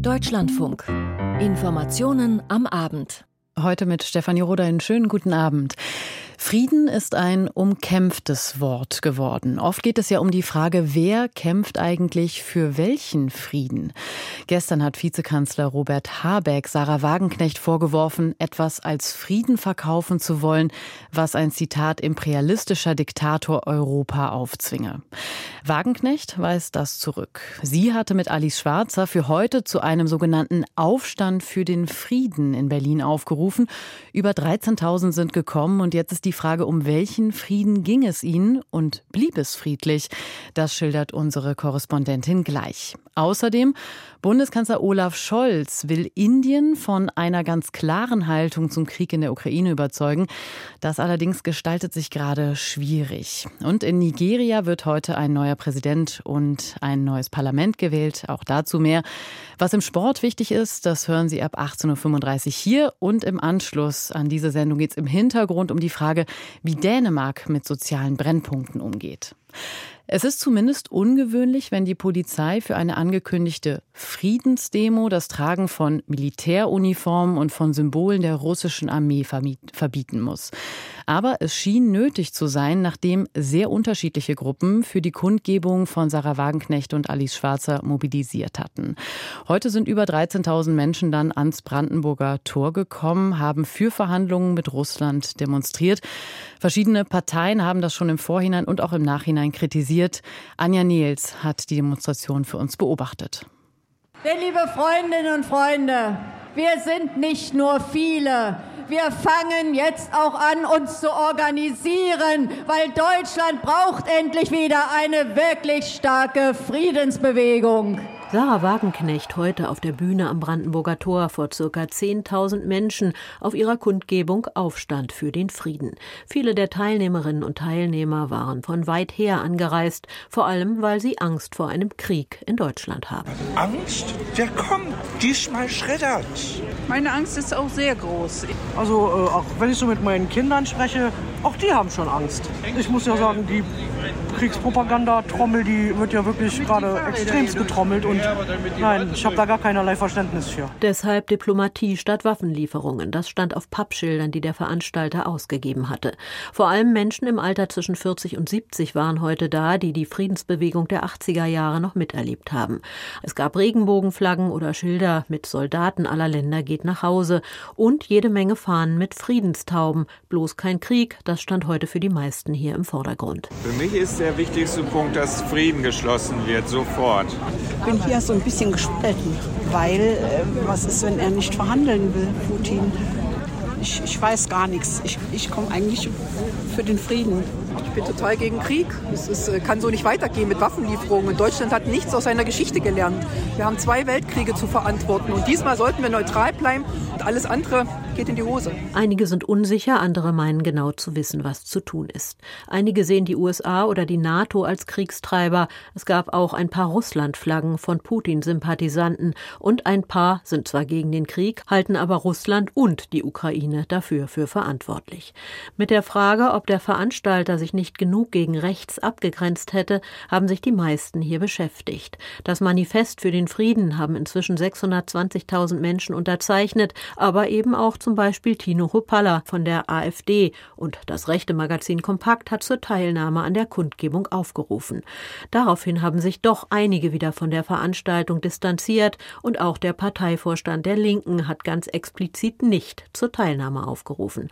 Deutschlandfunk. Informationen am Abend. Heute mit Stefanie Roder einen schönen guten Abend. Frieden ist ein umkämpftes Wort geworden. Oft geht es ja um die Frage, wer kämpft eigentlich für welchen Frieden? Gestern hat Vizekanzler Robert Habeck Sarah Wagenknecht vorgeworfen, etwas als Frieden verkaufen zu wollen, was ein Zitat imperialistischer Diktator Europa aufzwinge. Wagenknecht weist das zurück. Sie hatte mit Alice Schwarzer für heute zu einem sogenannten Aufstand für den Frieden in Berlin aufgerufen. Über 13.000 sind gekommen und jetzt ist die Frage, um welchen Frieden ging es ihnen und blieb es friedlich? Das schildert unsere Korrespondentin gleich. Außerdem, Bundeskanzler Olaf Scholz will Indien von einer ganz klaren Haltung zum Krieg in der Ukraine überzeugen. Das allerdings gestaltet sich gerade schwierig. Und in Nigeria wird heute ein neuer Präsident und ein neues Parlament gewählt. Auch dazu mehr. Was im Sport wichtig ist, das hören Sie ab 18.35 Uhr hier. Und im Anschluss an diese Sendung geht es im Hintergrund um die Frage, wie Dänemark mit sozialen Brennpunkten umgeht. Es ist zumindest ungewöhnlich, wenn die Polizei für eine angekündigte Friedensdemo das Tragen von Militäruniformen und von Symbolen der russischen Armee verbieten muss. Aber es schien nötig zu sein, nachdem sehr unterschiedliche Gruppen für die Kundgebung von Sarah Wagenknecht und Alice Schwarzer mobilisiert hatten. Heute sind über 13.000 Menschen dann ans Brandenburger Tor gekommen, haben für Verhandlungen mit Russland demonstriert. Verschiedene Parteien haben das schon im Vorhinein und auch im Nachhinein kritisiert. Anja Nehls hat die Demonstration für uns beobachtet. Denn, liebe Freundinnen und Freunde, wir sind nicht nur viele, wir fangen jetzt auch an, uns zu organisieren, weil Deutschland braucht endlich wieder eine wirklich starke Friedensbewegung. Sarah Wagenknecht heute auf der Bühne am Brandenburger Tor vor ca. 10.000 Menschen auf ihrer Kundgebung Aufstand für den Frieden. Viele der Teilnehmerinnen und Teilnehmer waren von weit her angereist, vor allem weil sie Angst vor einem Krieg in Deutschland haben. Angst? Wer kommt? Diesmal schreddert. Meine Angst ist auch sehr groß. Also äh, auch wenn ich so mit meinen Kindern spreche, auch die haben schon Angst. Ich muss ja sagen, die Kriegspropaganda-Trommel, die wird ja wirklich gerade extremst getrommelt und nein, ich habe da gar keinerlei Verständnis für. Deshalb Diplomatie statt Waffenlieferungen. Das stand auf Pappschildern, die der Veranstalter ausgegeben hatte. Vor allem Menschen im Alter zwischen 40 und 70 waren heute da, die die Friedensbewegung der 80er Jahre noch miterlebt haben. Es gab Regenbogenflaggen oder Schilder mit Soldaten aller Länder geht nach Hause und jede Menge Fahnen mit Friedenstauben. Bloß kein Krieg, das stand heute für die meisten hier im Vordergrund. Für mich ist der wichtigste Punkt, dass Frieden geschlossen wird, sofort. Ich bin hier so ein bisschen gespalten, weil äh, was ist, wenn er nicht verhandeln will, Putin? Ich, ich weiß gar nichts. Ich, ich komme eigentlich für den Frieden. Ich bin total gegen Krieg. Es ist, äh, kann so nicht weitergehen mit Waffenlieferungen. Deutschland hat nichts aus seiner Geschichte gelernt. Wir haben zwei Weltkriege zu verantworten. Und diesmal sollten wir neutral bleiben und alles andere geht in die Hose. Einige sind unsicher, andere meinen genau zu wissen, was zu tun ist. Einige sehen die USA oder die NATO als Kriegstreiber. Es gab auch ein paar Russlandflaggen von Putin-Sympathisanten und ein paar sind zwar gegen den Krieg, halten aber Russland und die Ukraine dafür für verantwortlich. Mit der Frage, ob der Veranstalter sich nicht genug gegen rechts abgegrenzt hätte, haben sich die meisten hier beschäftigt. Das Manifest für den Frieden haben inzwischen 620.000 Menschen unterzeichnet, aber eben auch zum Beispiel Tino Hopalla von der AfD und das rechte Magazin Kompakt hat zur Teilnahme an der Kundgebung aufgerufen. Daraufhin haben sich doch einige wieder von der Veranstaltung distanziert und auch der Parteivorstand der Linken hat ganz explizit nicht zur Teilnahme aufgerufen.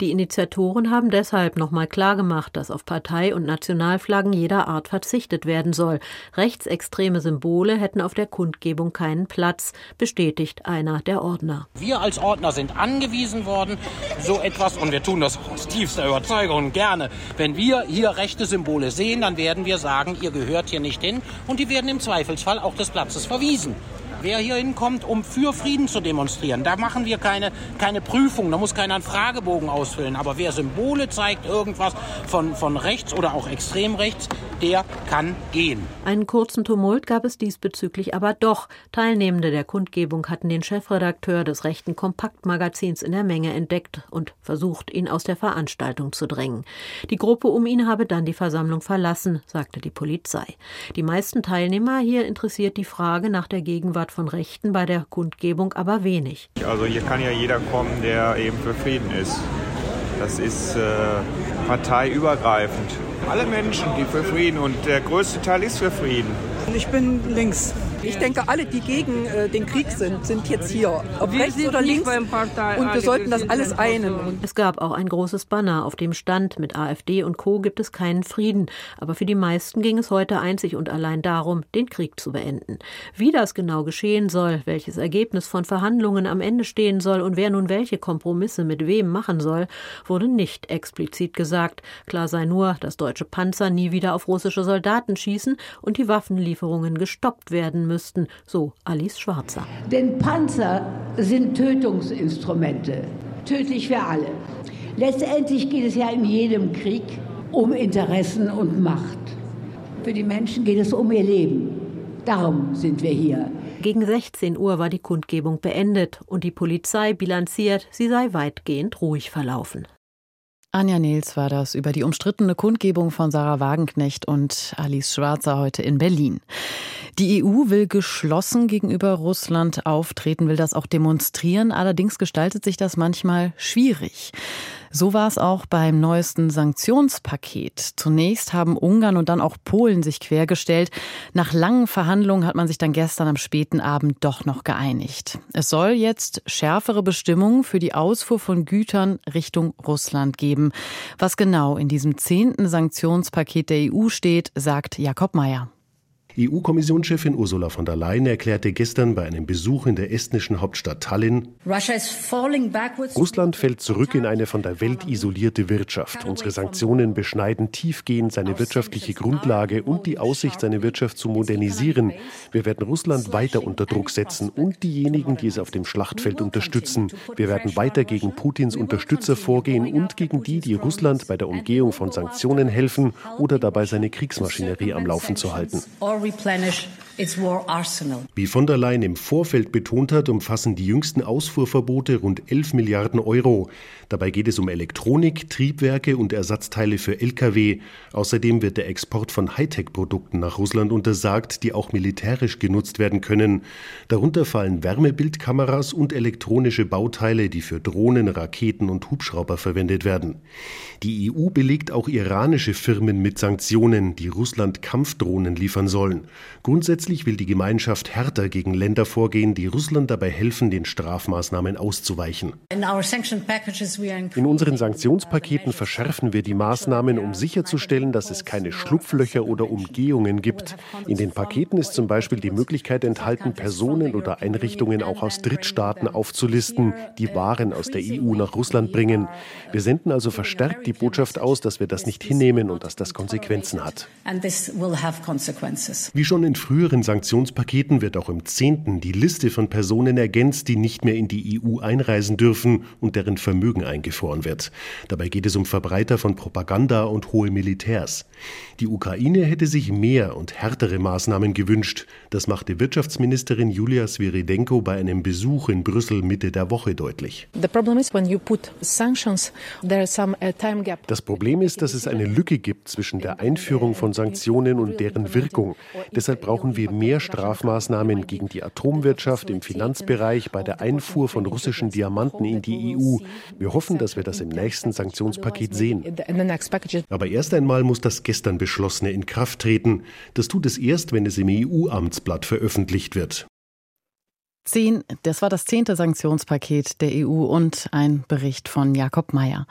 Die Initiatoren haben deshalb nochmal klargemacht, dass auf Partei- und Nationalflaggen jeder Art verzichtet werden soll. Rechtsextreme Symbole hätten auf der Kundgebung keinen Platz, bestätigt einer der Ordner. Wir als Ordner sind an angewiesen worden, so etwas, und wir tun das aus tiefster Überzeugung gerne, wenn wir hier rechte Symbole sehen, dann werden wir sagen, ihr gehört hier nicht hin und die werden im Zweifelsfall auch des Platzes verwiesen. Wer hier hinkommt, um für Frieden zu demonstrieren, da machen wir keine, keine Prüfung, da muss keiner einen Fragebogen ausfüllen. Aber wer Symbole zeigt, irgendwas von, von rechts oder auch extrem rechts, der kann gehen. Einen kurzen Tumult gab es diesbezüglich aber doch. Teilnehmende der Kundgebung hatten den Chefredakteur des rechten Kompaktmagazins in der Menge entdeckt und versucht, ihn aus der Veranstaltung zu drängen. Die Gruppe um ihn habe dann die Versammlung verlassen, sagte die Polizei. Die meisten Teilnehmer hier interessiert die Frage nach der Gegenwart von Rechten bei der Kundgebung aber wenig. Also hier kann ja jeder kommen, der eben für Frieden ist. Das ist äh, parteiübergreifend. Alle Menschen, die für Frieden und der größte Teil ist für Frieden. Ich bin links. Ich denke, alle, die gegen äh, den Krieg sind, sind jetzt hier. Ob wir rechts oder links. Und wir sollten das alles einen. Es gab auch ein großes Banner, auf dem stand, mit AfD und Co. gibt es keinen Frieden. Aber für die meisten ging es heute einzig und allein darum, den Krieg zu beenden. Wie das genau geschehen soll, welches Ergebnis von Verhandlungen am Ende stehen soll und wer nun welche Kompromisse mit wem machen soll, wurde nicht explizit gesagt. Klar sei nur, dass deutsche Panzer nie wieder auf russische Soldaten schießen und die Waffenlieferungen gestoppt werden müssen müssten, so Alice Schwarzer. Denn Panzer sind Tötungsinstrumente, tödlich für alle. Letztendlich geht es ja in jedem Krieg um Interessen und Macht. Für die Menschen geht es um ihr Leben. Darum sind wir hier. Gegen 16 Uhr war die Kundgebung beendet und die Polizei bilanziert, sie sei weitgehend ruhig verlaufen. Anja Nils war das über die umstrittene Kundgebung von Sarah Wagenknecht und Alice Schwarzer heute in Berlin. Die EU will geschlossen gegenüber Russland auftreten, will das auch demonstrieren. Allerdings gestaltet sich das manchmal schwierig. So war es auch beim neuesten Sanktionspaket. Zunächst haben Ungarn und dann auch Polen sich quergestellt. Nach langen Verhandlungen hat man sich dann gestern am späten Abend doch noch geeinigt. Es soll jetzt schärfere Bestimmungen für die Ausfuhr von Gütern Richtung Russland geben. Was genau in diesem zehnten Sanktionspaket der EU steht, sagt Jakob Mayer. EU-Kommissionschefin Ursula von der Leyen erklärte gestern bei einem Besuch in der estnischen Hauptstadt Tallinn, Russland fällt zurück in eine von der Welt isolierte Wirtschaft. Unsere Sanktionen beschneiden tiefgehend seine wirtschaftliche Grundlage und die Aussicht, seine Wirtschaft zu modernisieren. Wir werden Russland weiter unter Druck setzen und diejenigen, die es auf dem Schlachtfeld unterstützen. Wir werden weiter gegen Putins Unterstützer vorgehen und gegen die, die Russland bei der Umgehung von Sanktionen helfen oder dabei seine Kriegsmaschinerie am Laufen zu halten replenish Wie von der Leyen im Vorfeld betont hat, umfassen die jüngsten Ausfuhrverbote rund 11 Milliarden Euro. Dabei geht es um Elektronik, Triebwerke und Ersatzteile für Lkw. Außerdem wird der Export von Hightech-Produkten nach Russland untersagt, die auch militärisch genutzt werden können. Darunter fallen Wärmebildkameras und elektronische Bauteile, die für Drohnen, Raketen und Hubschrauber verwendet werden. Die EU belegt auch iranische Firmen mit Sanktionen, die Russland Kampfdrohnen liefern sollen. Grundsätzlich will die Gemeinschaft härter gegen Länder vorgehen, die Russland dabei helfen, den Strafmaßnahmen auszuweichen. In unseren Sanktionspaketen verschärfen wir die Maßnahmen, um sicherzustellen, dass es keine Schlupflöcher oder Umgehungen gibt. In den Paketen ist zum Beispiel die Möglichkeit enthalten, Personen oder Einrichtungen auch aus Drittstaaten aufzulisten, die Waren aus der EU nach Russland bringen. Wir senden also verstärkt die Botschaft aus, dass wir das nicht hinnehmen und dass das Konsequenzen hat. Wie schon in früheren Sanktionspaketen wird auch im zehnten die Liste von Personen ergänzt, die nicht mehr in die EU einreisen dürfen und deren Vermögen eingefroren wird. Dabei geht es um Verbreiter von Propaganda und hohe Militärs. Die Ukraine hätte sich mehr und härtere Maßnahmen gewünscht. Das machte Wirtschaftsministerin Julia Sviridenko bei einem Besuch in Brüssel Mitte der Woche deutlich. Uh, das Problem ist, dass es eine Lücke gibt zwischen der Einführung von Sanktionen und deren Wirkung. Deshalb brauchen wir mehr Strafmaßnahmen gegen die Atomwirtschaft im Finanzbereich bei der Einfuhr von russischen Diamanten in die EU. Wir hoffen, dass wir das im nächsten Sanktionspaket sehen. Aber erst einmal muss das gestern Beschlossene in Kraft treten. Das tut es erst, wenn es im EU-Amtsblatt veröffentlicht wird. Zehn, das war das zehnte Sanktionspaket der EU und ein Bericht von Jakob Mayer.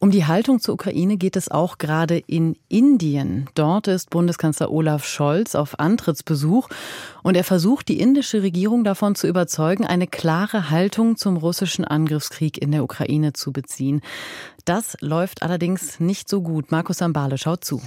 Um die Haltung zur Ukraine geht es auch gerade in Indien. Dort ist Bundeskanzler Olaf Scholz auf Antrittsbesuch und er versucht, die indische Regierung davon zu überzeugen, eine klare Haltung zum russischen Angriffskrieg in der Ukraine zu beziehen. Das läuft allerdings nicht so gut. Markus Sambale schaut zu.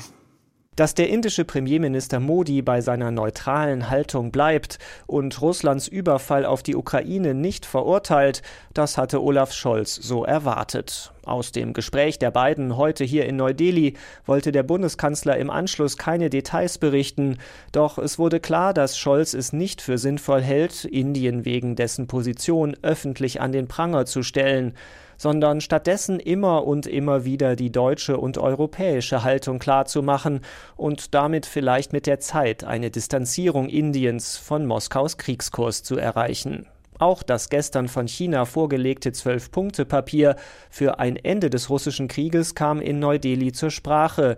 Dass der indische Premierminister Modi bei seiner neutralen Haltung bleibt und Russlands Überfall auf die Ukraine nicht verurteilt, das hatte Olaf Scholz so erwartet. Aus dem Gespräch der beiden heute hier in Neu-Delhi wollte der Bundeskanzler im Anschluss keine Details berichten, doch es wurde klar, dass Scholz es nicht für sinnvoll hält, Indien wegen dessen Position öffentlich an den Pranger zu stellen sondern stattdessen immer und immer wieder die deutsche und europäische Haltung klarzumachen und damit vielleicht mit der Zeit eine Distanzierung Indiens von Moskaus Kriegskurs zu erreichen. Auch das gestern von China vorgelegte Zwölf-Punkte-Papier für ein Ende des russischen Krieges kam in Neu-Delhi zur Sprache.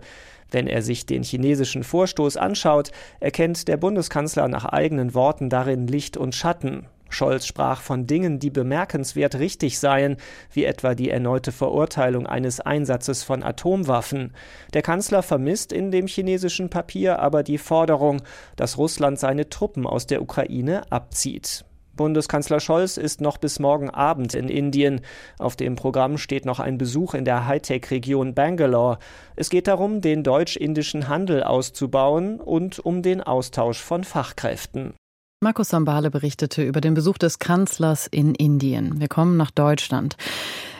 Wenn er sich den chinesischen Vorstoß anschaut, erkennt der Bundeskanzler nach eigenen Worten darin Licht und Schatten. Scholz sprach von Dingen, die bemerkenswert richtig seien, wie etwa die erneute Verurteilung eines Einsatzes von Atomwaffen. Der Kanzler vermisst in dem chinesischen Papier aber die Forderung, dass Russland seine Truppen aus der Ukraine abzieht. Bundeskanzler Scholz ist noch bis morgen Abend in Indien. Auf dem Programm steht noch ein Besuch in der Hightech-Region Bangalore. Es geht darum, den deutsch-indischen Handel auszubauen und um den Austausch von Fachkräften. Markus Sambale berichtete über den Besuch des Kanzlers in Indien. Wir kommen nach Deutschland.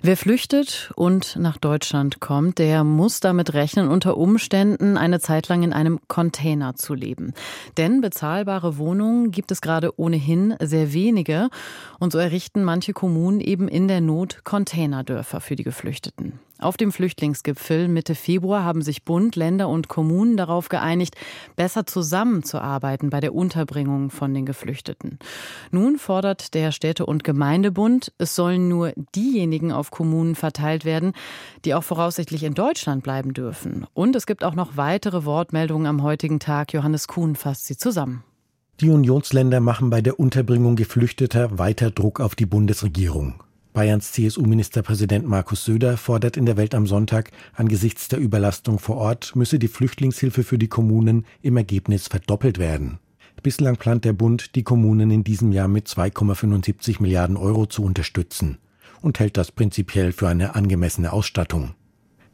Wer flüchtet und nach Deutschland kommt, der muss damit rechnen, unter Umständen eine Zeit lang in einem Container zu leben. Denn bezahlbare Wohnungen gibt es gerade ohnehin sehr wenige. Und so errichten manche Kommunen eben in der Not Containerdörfer für die Geflüchteten. Auf dem Flüchtlingsgipfel Mitte Februar haben sich Bund, Länder und Kommunen darauf geeinigt, besser zusammenzuarbeiten bei der Unterbringung von den Geflüchteten. Nun fordert der Städte- und Gemeindebund, es sollen nur diejenigen auf Kommunen verteilt werden, die auch voraussichtlich in Deutschland bleiben dürfen. Und es gibt auch noch weitere Wortmeldungen am heutigen Tag. Johannes Kuhn fasst sie zusammen. Die Unionsländer machen bei der Unterbringung Geflüchteter weiter Druck auf die Bundesregierung. Bayerns CSU-Ministerpräsident Markus Söder fordert in der Welt am Sonntag, angesichts der Überlastung vor Ort müsse die Flüchtlingshilfe für die Kommunen im Ergebnis verdoppelt werden. Bislang plant der Bund, die Kommunen in diesem Jahr mit 2,75 Milliarden Euro zu unterstützen und hält das prinzipiell für eine angemessene Ausstattung.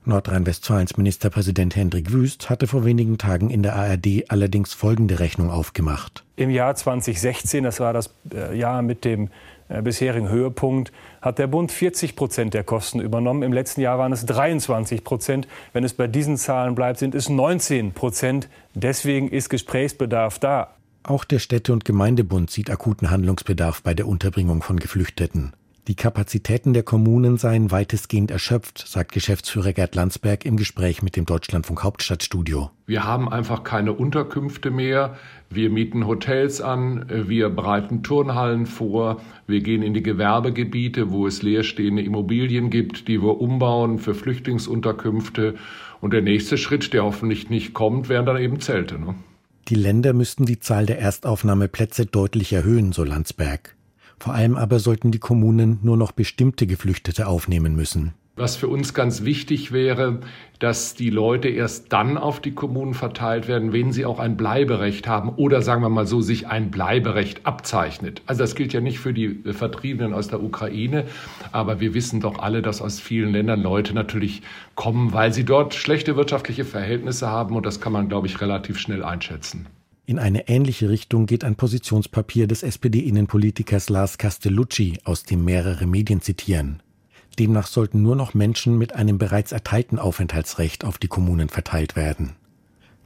Nordrhein-Westfalens Ministerpräsident Hendrik Wüst hatte vor wenigen Tagen in der ARD allerdings folgende Rechnung aufgemacht. Im Jahr 2016, das war das äh, Jahr mit dem äh, bisherigen Höhepunkt hat der Bund 40 Prozent der Kosten übernommen. Im letzten Jahr waren es 23 Prozent. Wenn es bei diesen Zahlen bleibt, sind es 19 Prozent. Deswegen ist Gesprächsbedarf da. Auch der Städte- und Gemeindebund sieht akuten Handlungsbedarf bei der Unterbringung von Geflüchteten. Die Kapazitäten der Kommunen seien weitestgehend erschöpft, sagt Geschäftsführer Gerd Landsberg im Gespräch mit dem Deutschlandfunk Hauptstadtstudio. Wir haben einfach keine Unterkünfte mehr. Wir mieten Hotels an, wir bereiten Turnhallen vor, wir gehen in die Gewerbegebiete, wo es leerstehende Immobilien gibt, die wir umbauen für Flüchtlingsunterkünfte. Und der nächste Schritt, der hoffentlich nicht kommt, wären dann eben Zelte. Ne? Die Länder müssten die Zahl der Erstaufnahmeplätze deutlich erhöhen, so Landsberg. Vor allem aber sollten die Kommunen nur noch bestimmte Geflüchtete aufnehmen müssen. Was für uns ganz wichtig wäre, dass die Leute erst dann auf die Kommunen verteilt werden, wenn sie auch ein Bleiberecht haben oder sagen wir mal so, sich ein Bleiberecht abzeichnet. Also das gilt ja nicht für die Vertriebenen aus der Ukraine, aber wir wissen doch alle, dass aus vielen Ländern Leute natürlich kommen, weil sie dort schlechte wirtschaftliche Verhältnisse haben und das kann man, glaube ich, relativ schnell einschätzen. In eine ähnliche Richtung geht ein Positionspapier des SPD-Innenpolitikers Lars Castellucci, aus dem mehrere Medien zitieren. Demnach sollten nur noch Menschen mit einem bereits erteilten Aufenthaltsrecht auf die Kommunen verteilt werden.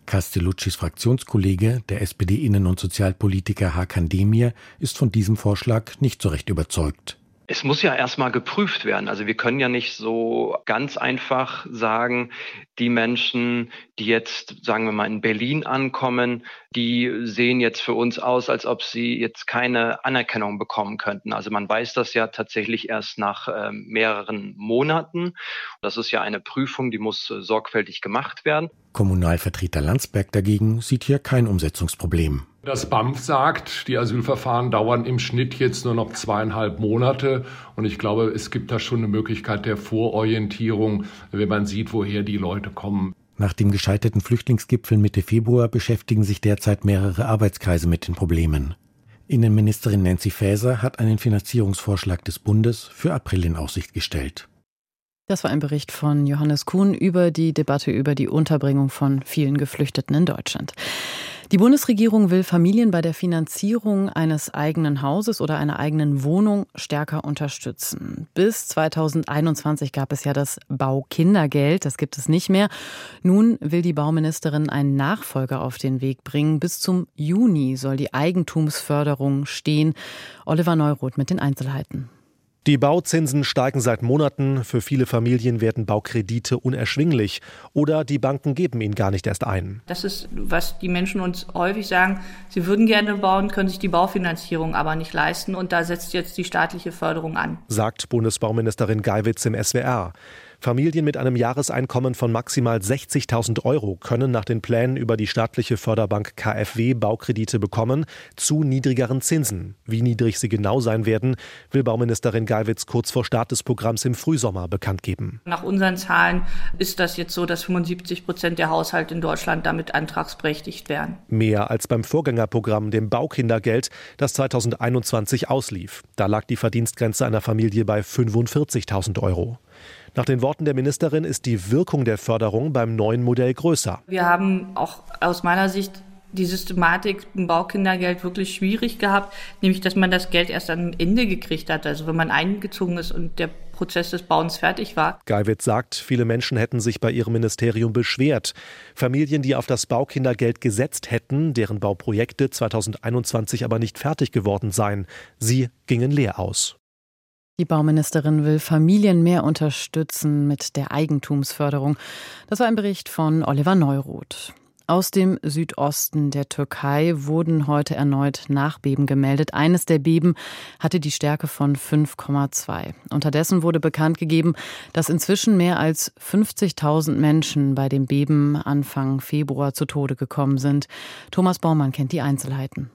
Castelluccis Fraktionskollege, der SPD-Innen- und Sozialpolitiker Hakan Demir, ist von diesem Vorschlag nicht so recht überzeugt es muss ja erstmal geprüft werden. Also wir können ja nicht so ganz einfach sagen, die Menschen, die jetzt, sagen wir mal, in Berlin ankommen, die sehen jetzt für uns aus, als ob sie jetzt keine Anerkennung bekommen könnten. Also man weiß das ja tatsächlich erst nach äh, mehreren Monaten. Das ist ja eine Prüfung, die muss äh, sorgfältig gemacht werden. Kommunalvertreter Landsberg dagegen sieht hier kein Umsetzungsproblem. Das BAMF sagt, die Asylverfahren dauern im Schnitt jetzt nur noch zweieinhalb Monate. Und ich glaube, es gibt da schon eine Möglichkeit der Vororientierung, wenn man sieht, woher die Leute kommen. Nach dem gescheiterten Flüchtlingsgipfel Mitte Februar beschäftigen sich derzeit mehrere Arbeitskreise mit den Problemen. Innenministerin Nancy Faeser hat einen Finanzierungsvorschlag des Bundes für April in Aussicht gestellt. Das war ein Bericht von Johannes Kuhn über die Debatte über die Unterbringung von vielen Geflüchteten in Deutschland. Die Bundesregierung will Familien bei der Finanzierung eines eigenen Hauses oder einer eigenen Wohnung stärker unterstützen. Bis 2021 gab es ja das Baukindergeld, das gibt es nicht mehr. Nun will die Bauministerin einen Nachfolger auf den Weg bringen. Bis zum Juni soll die Eigentumsförderung stehen. Oliver Neuroth mit den Einzelheiten. Die Bauzinsen steigen seit Monaten. Für viele Familien werden Baukredite unerschwinglich oder die Banken geben ihnen gar nicht erst ein. Das ist, was die Menschen uns häufig sagen. Sie würden gerne bauen, können sich die Baufinanzierung aber nicht leisten. Und da setzt jetzt die staatliche Förderung an. Sagt Bundesbauministerin Geiwitz im SWR. Familien mit einem Jahreseinkommen von maximal 60.000 Euro können nach den Plänen über die staatliche Förderbank KfW Baukredite bekommen, zu niedrigeren Zinsen. Wie niedrig sie genau sein werden, will Bauministerin Geiwitz kurz vor Start des Programms im Frühsommer bekannt geben. Nach unseren Zahlen ist das jetzt so, dass 75 Prozent der Haushalte in Deutschland damit antragsberechtigt wären. Mehr als beim Vorgängerprogramm, dem Baukindergeld, das 2021 auslief. Da lag die Verdienstgrenze einer Familie bei 45.000 Euro. Nach den Worten der Ministerin ist die Wirkung der Förderung beim neuen Modell größer. Wir haben auch aus meiner Sicht die Systematik im Baukindergeld wirklich schwierig gehabt, nämlich dass man das Geld erst am Ende gekriegt hat, also wenn man eingezogen ist und der Prozess des Bauens fertig war. Geiwitz sagt, viele Menschen hätten sich bei ihrem Ministerium beschwert. Familien, die auf das Baukindergeld gesetzt hätten, deren Bauprojekte 2021 aber nicht fertig geworden seien, sie gingen leer aus. Die Bauministerin will Familien mehr unterstützen mit der Eigentumsförderung. Das war ein Bericht von Oliver Neuroth. Aus dem Südosten der Türkei wurden heute erneut Nachbeben gemeldet. Eines der Beben hatte die Stärke von 5,2. Unterdessen wurde bekannt gegeben, dass inzwischen mehr als 50.000 Menschen bei dem Beben Anfang Februar zu Tode gekommen sind. Thomas Baumann kennt die Einzelheiten.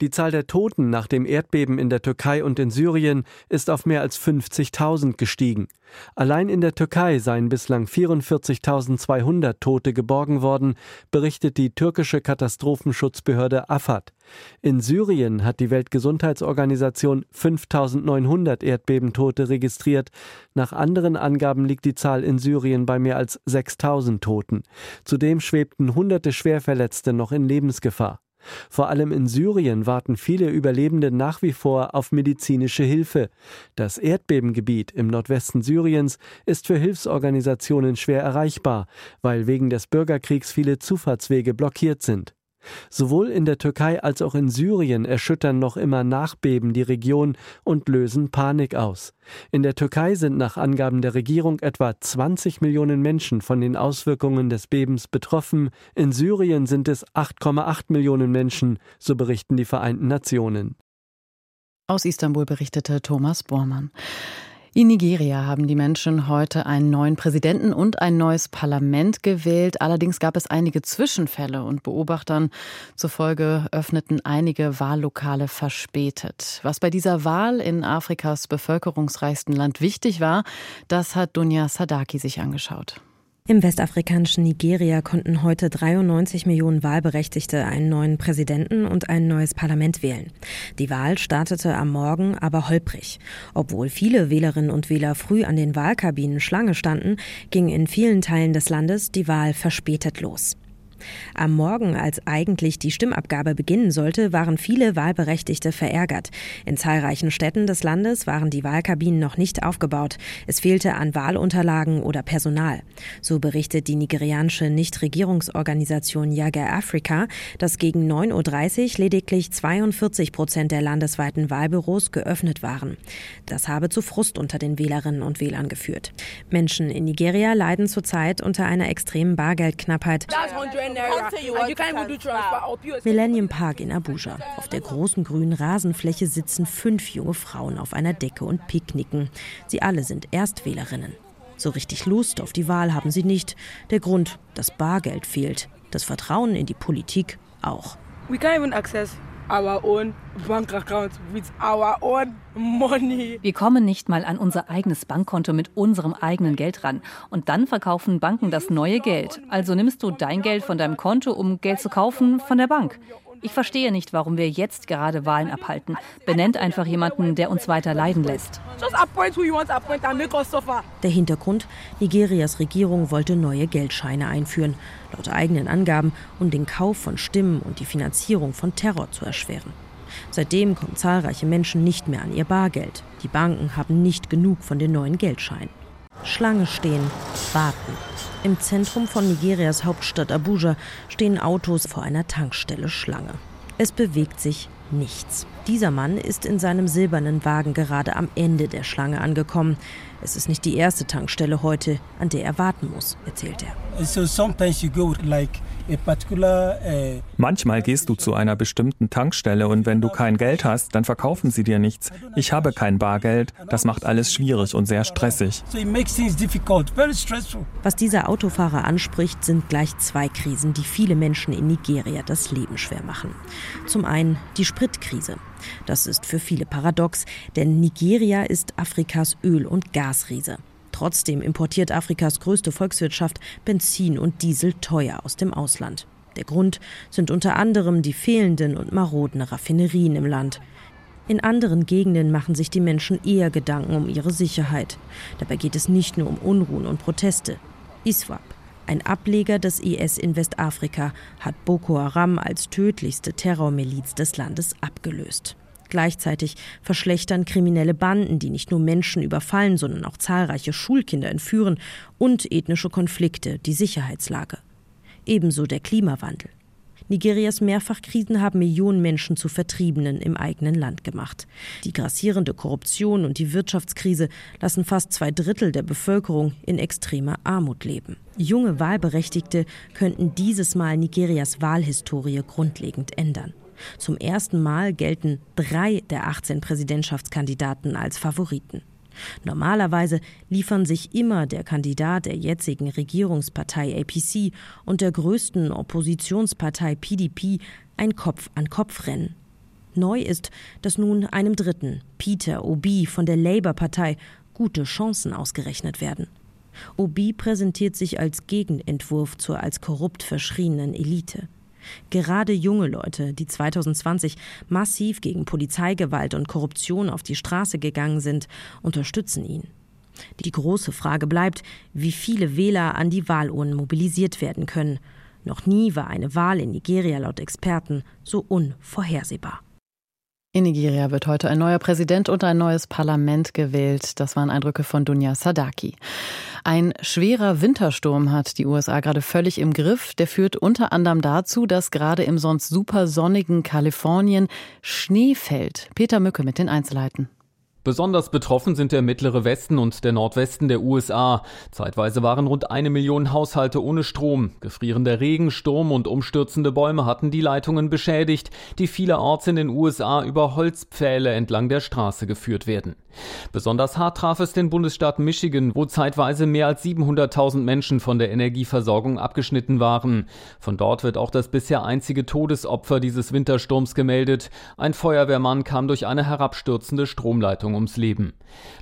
Die Zahl der Toten nach dem Erdbeben in der Türkei und in Syrien ist auf mehr als 50.000 gestiegen. Allein in der Türkei seien bislang 44.200 Tote geborgen worden, berichtet die türkische Katastrophenschutzbehörde AFAD. In Syrien hat die Weltgesundheitsorganisation 5.900 Erdbebentote registriert. Nach anderen Angaben liegt die Zahl in Syrien bei mehr als 6.000 Toten. Zudem schwebten hunderte Schwerverletzte noch in Lebensgefahr. Vor allem in Syrien warten viele Überlebende nach wie vor auf medizinische Hilfe. Das Erdbebengebiet im Nordwesten Syriens ist für Hilfsorganisationen schwer erreichbar, weil wegen des Bürgerkriegs viele Zufahrtswege blockiert sind. Sowohl in der Türkei als auch in Syrien erschüttern noch immer Nachbeben die Region und lösen Panik aus. In der Türkei sind nach Angaben der Regierung etwa 20 Millionen Menschen von den Auswirkungen des Bebens betroffen. In Syrien sind es 8,8 Millionen Menschen, so berichten die Vereinten Nationen. Aus Istanbul berichtete Thomas Bormann. In Nigeria haben die Menschen heute einen neuen Präsidenten und ein neues Parlament gewählt. Allerdings gab es einige Zwischenfälle und Beobachtern zufolge öffneten einige Wahllokale verspätet. Was bei dieser Wahl in Afrikas bevölkerungsreichsten Land wichtig war, das hat Dunja Sadaki sich angeschaut. Im westafrikanischen Nigeria konnten heute 93 Millionen Wahlberechtigte einen neuen Präsidenten und ein neues Parlament wählen. Die Wahl startete am Morgen aber holprig. Obwohl viele Wählerinnen und Wähler früh an den Wahlkabinen Schlange standen, ging in vielen Teilen des Landes die Wahl verspätet los. Am Morgen, als eigentlich die Stimmabgabe beginnen sollte, waren viele Wahlberechtigte verärgert. In zahlreichen Städten des Landes waren die Wahlkabinen noch nicht aufgebaut. Es fehlte an Wahlunterlagen oder Personal. So berichtet die nigerianische Nichtregierungsorganisation Jager Africa, dass gegen 9.30 Uhr lediglich 42 Prozent der landesweiten Wahlbüros geöffnet waren. Das habe zu Frust unter den Wählerinnen und Wählern geführt. Menschen in Nigeria leiden zurzeit unter einer extremen Bargeldknappheit. Millennium Park in Abuja. Auf der großen grünen Rasenfläche sitzen fünf junge Frauen auf einer Decke und picknicken. Sie alle sind Erstwählerinnen. So richtig Lust auf die Wahl haben sie nicht. Der Grund, das Bargeld fehlt. Das Vertrauen in die Politik auch. We can't even access our own bank account with our own money. Wir kommen nicht mal an unser eigenes Bankkonto mit unserem eigenen Geld ran. Und dann verkaufen Banken das neue Geld. Also nimmst du dein Geld von deinem Konto, um Geld zu kaufen von der Bank. Ich verstehe nicht, warum wir jetzt gerade Wahlen abhalten. Benennt einfach jemanden, der uns weiter leiden lässt. Der Hintergrund, Nigerias Regierung wollte neue Geldscheine einführen, laut eigenen Angaben, um den Kauf von Stimmen und die Finanzierung von Terror zu erschweren. Seitdem kommen zahlreiche Menschen nicht mehr an ihr Bargeld. Die Banken haben nicht genug von den neuen Geldscheinen. Schlange stehen, warten. Im Zentrum von Nigerias Hauptstadt Abuja stehen Autos vor einer Tankstelle Schlange. Es bewegt sich nichts. Dieser Mann ist in seinem silbernen Wagen gerade am Ende der Schlange angekommen. Es ist nicht die erste Tankstelle heute, an der er warten muss, erzählt er. So sometimes you go like Uh, Manchmal gehst du zu einer bestimmten Tankstelle und wenn du kein Geld hast, dann verkaufen sie dir nichts. Ich habe kein Bargeld. Das macht alles schwierig und sehr stressig. Was dieser Autofahrer anspricht, sind gleich zwei Krisen, die viele Menschen in Nigeria das Leben schwer machen. Zum einen die Spritkrise. Das ist für viele paradox, denn Nigeria ist Afrikas Öl- und Gasriese. Trotzdem importiert Afrikas größte Volkswirtschaft Benzin und Diesel teuer aus dem Ausland. Der Grund sind unter anderem die fehlenden und maroden Raffinerien im Land. In anderen Gegenden machen sich die Menschen eher Gedanken um ihre Sicherheit. Dabei geht es nicht nur um Unruhen und Proteste. ISWAP, ein Ableger des IS in Westafrika, hat Boko Haram als tödlichste Terrormiliz des Landes abgelöst. Gleichzeitig verschlechtern kriminelle Banden, die nicht nur Menschen überfallen, sondern auch zahlreiche Schulkinder entführen und ethnische Konflikte die Sicherheitslage. Ebenso der Klimawandel. Nigerias Mehrfachkrisen haben Millionen Menschen zu Vertriebenen im eigenen Land gemacht. Die grassierende Korruption und die Wirtschaftskrise lassen fast zwei Drittel der Bevölkerung in extremer Armut leben. Junge Wahlberechtigte könnten dieses Mal Nigerias Wahlhistorie grundlegend ändern. Zum ersten Mal gelten drei der 18 Präsidentschaftskandidaten als Favoriten. Normalerweise liefern sich immer der Kandidat der jetzigen Regierungspartei APC und der größten Oppositionspartei PDP ein Kopf-an-Kopf-Rennen. Neu ist, dass nun einem Dritten, Peter Obi von der Labour-Partei, gute Chancen ausgerechnet werden. Obi präsentiert sich als Gegenentwurf zur als korrupt verschrienen Elite. Gerade junge Leute, die 2020 massiv gegen Polizeigewalt und Korruption auf die Straße gegangen sind, unterstützen ihn. Die große Frage bleibt, wie viele Wähler an die Wahlurnen mobilisiert werden können. Noch nie war eine Wahl in Nigeria laut Experten so unvorhersehbar. In Nigeria wird heute ein neuer Präsident und ein neues Parlament gewählt. Das waren Eindrücke von Dunja Sadaki. Ein schwerer Wintersturm hat die USA gerade völlig im Griff. Der führt unter anderem dazu, dass gerade im sonst super sonnigen Kalifornien Schnee fällt. Peter Mücke mit den Einzelheiten. Besonders betroffen sind der mittlere Westen und der Nordwesten der USA. Zeitweise waren rund eine Million Haushalte ohne Strom. Gefrierender Regen, Sturm und umstürzende Bäume hatten die Leitungen beschädigt, die vielerorts in den USA über Holzpfähle entlang der Straße geführt werden. Besonders hart traf es den Bundesstaat Michigan, wo zeitweise mehr als 700.000 Menschen von der Energieversorgung abgeschnitten waren. Von dort wird auch das bisher einzige Todesopfer dieses Wintersturms gemeldet. Ein Feuerwehrmann kam durch eine herabstürzende Stromleitung ums Leben.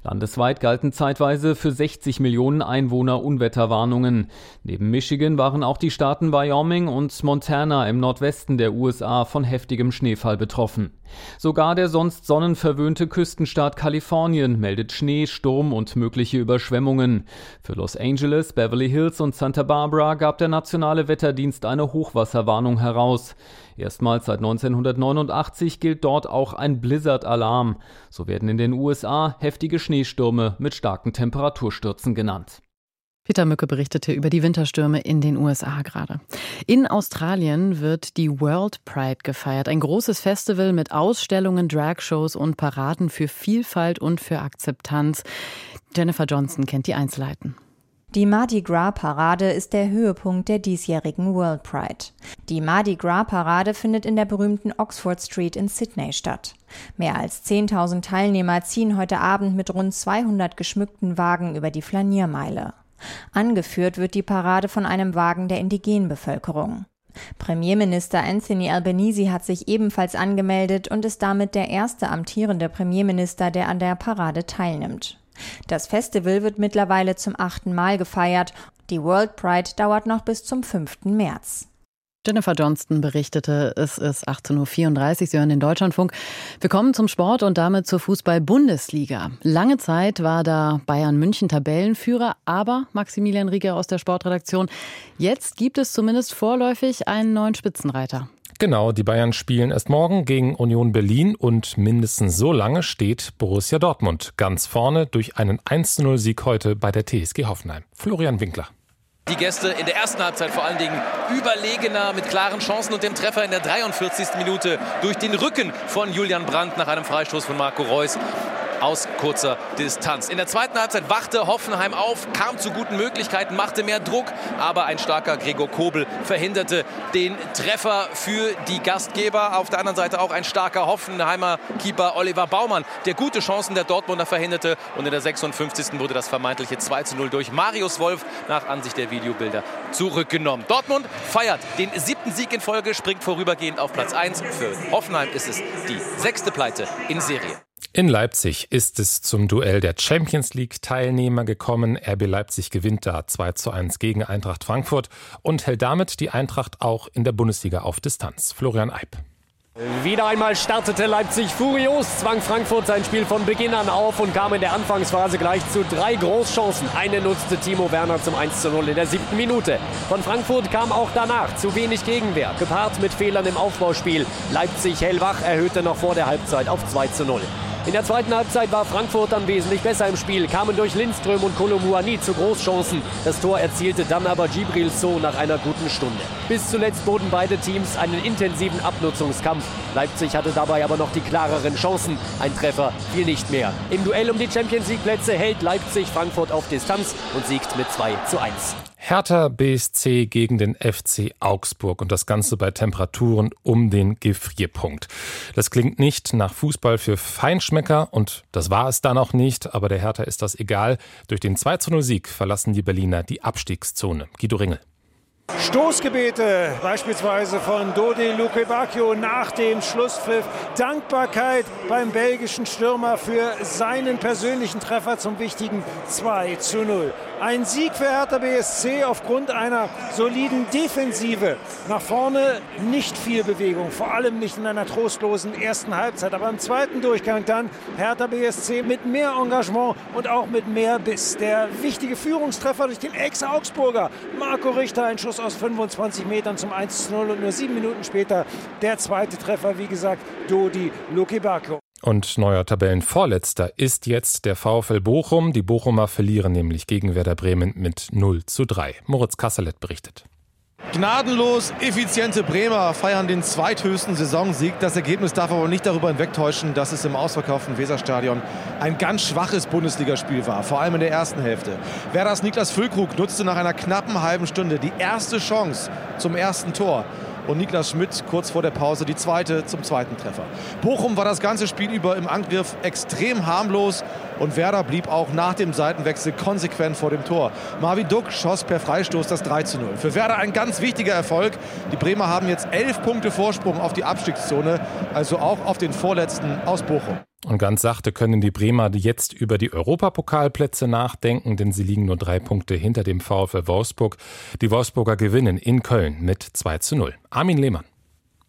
Landesweit galten zeitweise für 60 Millionen Einwohner Unwetterwarnungen. Neben Michigan waren auch die Staaten Wyoming und Montana im Nordwesten der USA von heftigem Schneefall betroffen. Sogar der sonst sonnenverwöhnte Küstenstaat Kalifornien meldet Schnee, Sturm und mögliche Überschwemmungen. Für Los Angeles, Beverly Hills und Santa Barbara gab der nationale Wetterdienst eine Hochwasserwarnung heraus. Erstmals seit 1989 gilt dort auch ein Blizzard-Alarm. So werden in den USA heftige Schneestürme mit starken Temperaturstürzen genannt. Peter Mücke berichtete über die Winterstürme in den USA gerade. In Australien wird die World Pride gefeiert. Ein großes Festival mit Ausstellungen, Dragshows und Paraden für Vielfalt und für Akzeptanz. Jennifer Johnson kennt die Einzelheiten. Die Mardi Gras Parade ist der Höhepunkt der diesjährigen World Pride. Die Mardi Gras Parade findet in der berühmten Oxford Street in Sydney statt. Mehr als 10.000 Teilnehmer ziehen heute Abend mit rund 200 geschmückten Wagen über die Flaniermeile. Angeführt wird die Parade von einem Wagen der indigenen Bevölkerung. Premierminister Anthony Albanese hat sich ebenfalls angemeldet und ist damit der erste amtierende Premierminister, der an der Parade teilnimmt. Das Festival wird mittlerweile zum achten Mal gefeiert. Die World Pride dauert noch bis zum 5. März. Jennifer Johnston berichtete, es ist 18.34 Uhr, Sie hören den Deutschlandfunk. Wir kommen zum Sport und damit zur Fußball-Bundesliga. Lange Zeit war da Bayern München Tabellenführer, aber Maximilian Rieger aus der Sportredaktion, jetzt gibt es zumindest vorläufig einen neuen Spitzenreiter. Genau, die Bayern spielen erst morgen gegen Union Berlin und mindestens so lange steht Borussia Dortmund ganz vorne durch einen 1-0-Sieg heute bei der TSG Hoffenheim. Florian Winkler. Die Gäste in der ersten Halbzeit vor allen Dingen überlegener mit klaren Chancen und dem Treffer in der 43. Minute durch den Rücken von Julian Brandt nach einem Freistoß von Marco Reus aus kurzer Distanz. In der zweiten Halbzeit wachte Hoffenheim auf, kam zu guten Möglichkeiten, machte mehr Druck, aber ein starker Gregor Kobel verhinderte den Treffer für die Gastgeber. Auf der anderen Seite auch ein starker Hoffenheimer Keeper Oliver Baumann, der gute Chancen der Dortmunder verhinderte und in der 56. wurde das vermeintliche 2 zu 0 durch Marius Wolf nach Ansicht der Videobilder zurückgenommen. Dortmund feiert den siebten Sieg in Folge, springt vorübergehend auf Platz 1. Für Hoffenheim ist es die sechste Pleite in Serie. In Leipzig ist es zum Duell der Champions League Teilnehmer gekommen. RB Leipzig gewinnt da 2 zu 1 gegen Eintracht Frankfurt und hält damit die Eintracht auch in der Bundesliga auf Distanz. Florian Eib. Wieder einmal startete Leipzig furios, zwang Frankfurt sein Spiel von Beginn an auf und kam in der Anfangsphase gleich zu drei Großchancen. Eine nutzte Timo Werner zum 1 zu 0 in der siebten Minute. Von Frankfurt kam auch danach zu wenig Gegenwehr, gepaart mit Fehlern im Aufbauspiel. Leipzig hellwach erhöhte noch vor der Halbzeit auf 2 zu 0. In der zweiten Halbzeit war Frankfurt dann wesentlich besser im Spiel, kamen durch Lindström und Kolomuani zu Großchancen. Das Tor erzielte dann aber Gibril So nach einer guten Stunde. Bis zuletzt boten beide Teams einen intensiven Abnutzungskampf. Leipzig hatte dabei aber noch die klareren Chancen. Ein Treffer fiel nicht mehr. Im Duell um die Champions League Plätze hält Leipzig Frankfurt auf Distanz und siegt mit 2 zu 1. Hertha BSC gegen den FC Augsburg und das Ganze bei Temperaturen um den Gefrierpunkt. Das klingt nicht nach Fußball für Feinschmecker und das war es dann auch nicht, aber der Hertha ist das egal. Durch den 2 0 Sieg verlassen die Berliner die Abstiegszone. Guido Ringel. Stoßgebete beispielsweise von Dodi Lukebakio nach dem Schlusspfiff. Dankbarkeit beim belgischen Stürmer für seinen persönlichen Treffer zum wichtigen 2 zu 0. Ein Sieg für Hertha BSC aufgrund einer soliden Defensive. Nach vorne nicht viel Bewegung, vor allem nicht in einer trostlosen ersten Halbzeit. Aber im zweiten Durchgang dann Hertha BSC mit mehr Engagement und auch mit mehr Biss. Der wichtige Führungstreffer durch den Ex-Augsburger Marco Richter, ein Schuss aus 25 Metern zum 1 zu 0 und nur sieben Minuten später der zweite Treffer, wie gesagt, Dodi Lukebakio. Und neuer Tabellenvorletzter ist jetzt der VfL Bochum. Die Bochumer verlieren nämlich gegen Werder Bremen mit 0 zu 3. Moritz Kasselet berichtet. Gnadenlos effiziente Bremer feiern den zweithöchsten Saisonsieg. Das Ergebnis darf aber nicht darüber hinwegtäuschen, dass es im ausverkauften Weserstadion ein ganz schwaches Bundesligaspiel war, vor allem in der ersten Hälfte. Werders Niklas Füllkrug nutzte nach einer knappen halben Stunde die erste Chance zum ersten Tor und Niklas Schmidt kurz vor der Pause die zweite zum zweiten Treffer. Bochum war das ganze Spiel über im Angriff extrem harmlos und Werder blieb auch nach dem Seitenwechsel konsequent vor dem Tor. Marvin Duck schoss per Freistoß das 3 zu 0. Für Werder ein ganz wichtiger Erfolg. Die Bremer haben jetzt elf Punkte Vorsprung auf die Abstiegszone, also auch auf den vorletzten aus Bochum. Und ganz sachte können die Bremer jetzt über die Europapokalplätze nachdenken, denn sie liegen nur drei Punkte hinter dem VfL Wolfsburg. Die Wolfsburger gewinnen in Köln mit 2 zu 0. Armin Lehmann.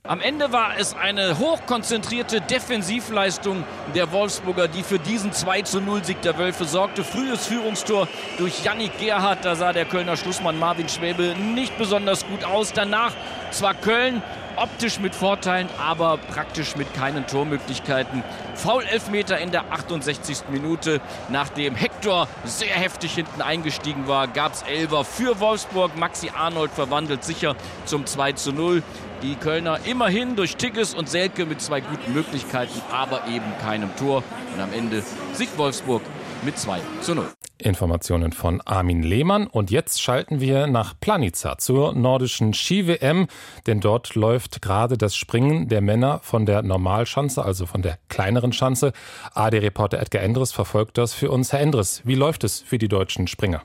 Am Ende war es eine hochkonzentrierte Defensivleistung der Wolfsburger, die für diesen 2 zu 0 Sieg der Wölfe sorgte. Frühes Führungstor durch Yannick Gerhardt. Da sah der Kölner Schlussmann Marvin Schwäbe nicht besonders gut aus. Danach zwar Köln optisch mit Vorteilen, aber praktisch mit keinen Tormöglichkeiten. Foul-Elfmeter in der 68. Minute. Nachdem Hector sehr heftig hinten eingestiegen war, gab es Elver für Wolfsburg. Maxi Arnold verwandelt sicher zum 2 zu 0. Die Kölner immerhin durch Tigges und Selke mit zwei guten Möglichkeiten, aber eben keinem Tor. Und am Ende siegt Wolfsburg mit 2 zu 0. Informationen von Armin Lehmann. Und jetzt schalten wir nach Planica zur nordischen Ski-WM, denn dort läuft gerade das Springen der Männer von der Normalschanze, also von der kleineren Schanze. AD-Reporter Edgar Endres verfolgt das für uns. Herr Endres, wie läuft es für die deutschen Springer?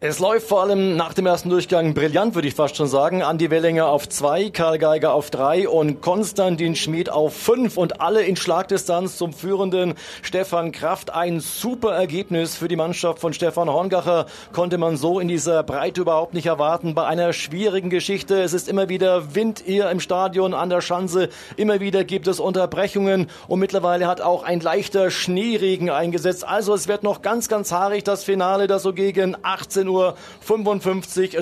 Es läuft vor allem nach dem ersten Durchgang brillant, würde ich fast schon sagen. Andi Wellinger auf zwei, Karl Geiger auf drei und Konstantin Schmid auf fünf und alle in Schlagdistanz zum führenden Stefan Kraft. Ein super Ergebnis für die Mannschaft von Stefan Horngacher konnte man so in dieser Breite überhaupt nicht erwarten. Bei einer schwierigen Geschichte. Es ist immer wieder Wind hier im Stadion an der Schanze. Immer wieder gibt es Unterbrechungen und mittlerweile hat auch ein leichter Schneeregen eingesetzt. Also es wird noch ganz, ganz haarig das Finale, das so gegen 18 18.55 Uhr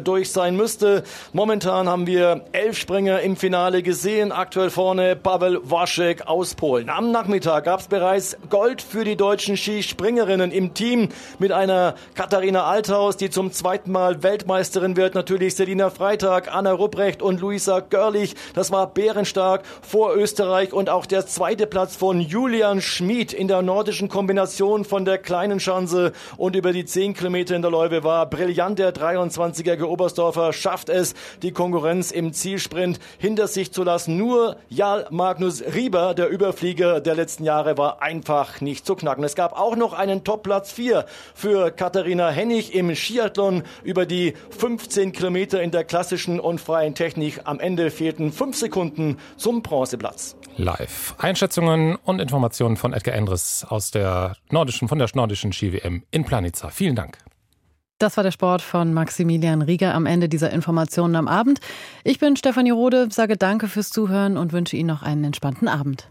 durch sein müsste. Momentan haben wir elf Springer im Finale gesehen. Aktuell vorne Pavel Waschek aus Polen. Am Nachmittag gab es bereits Gold für die deutschen Skispringerinnen im Team mit einer Katharina Althaus, die zum zweiten Mal Weltmeisterin wird. Natürlich Selina Freitag, Anna Rupprecht und Luisa Görlich. Das war bärenstark vor Österreich und auch der zweite Platz von Julian Schmid in der nordischen Kombination von der kleinen Schanze und über die 10 Kilometer in der Läufe war brillant. Der 23er Oberstdorfer schafft es, die Konkurrenz im Zielsprint hinter sich zu lassen. Nur Jarl Magnus Rieber, der Überflieger der letzten Jahre, war einfach nicht zu knacken. Es gab auch noch einen Topplatz 4 für Katharina Hennig im Skiathlon über die 15 Kilometer in der klassischen und freien Technik. Am Ende fehlten fünf Sekunden zum Bronzeplatz. Live. Einschätzungen und Informationen von Edgar Endres aus der nordischen, von der nordischen Ski-WM in Planica. Vielen Dank. Das war der Sport von Maximilian Rieger am Ende dieser Informationen am Abend. Ich bin Stefanie Rode, sage danke fürs Zuhören und wünsche Ihnen noch einen entspannten Abend.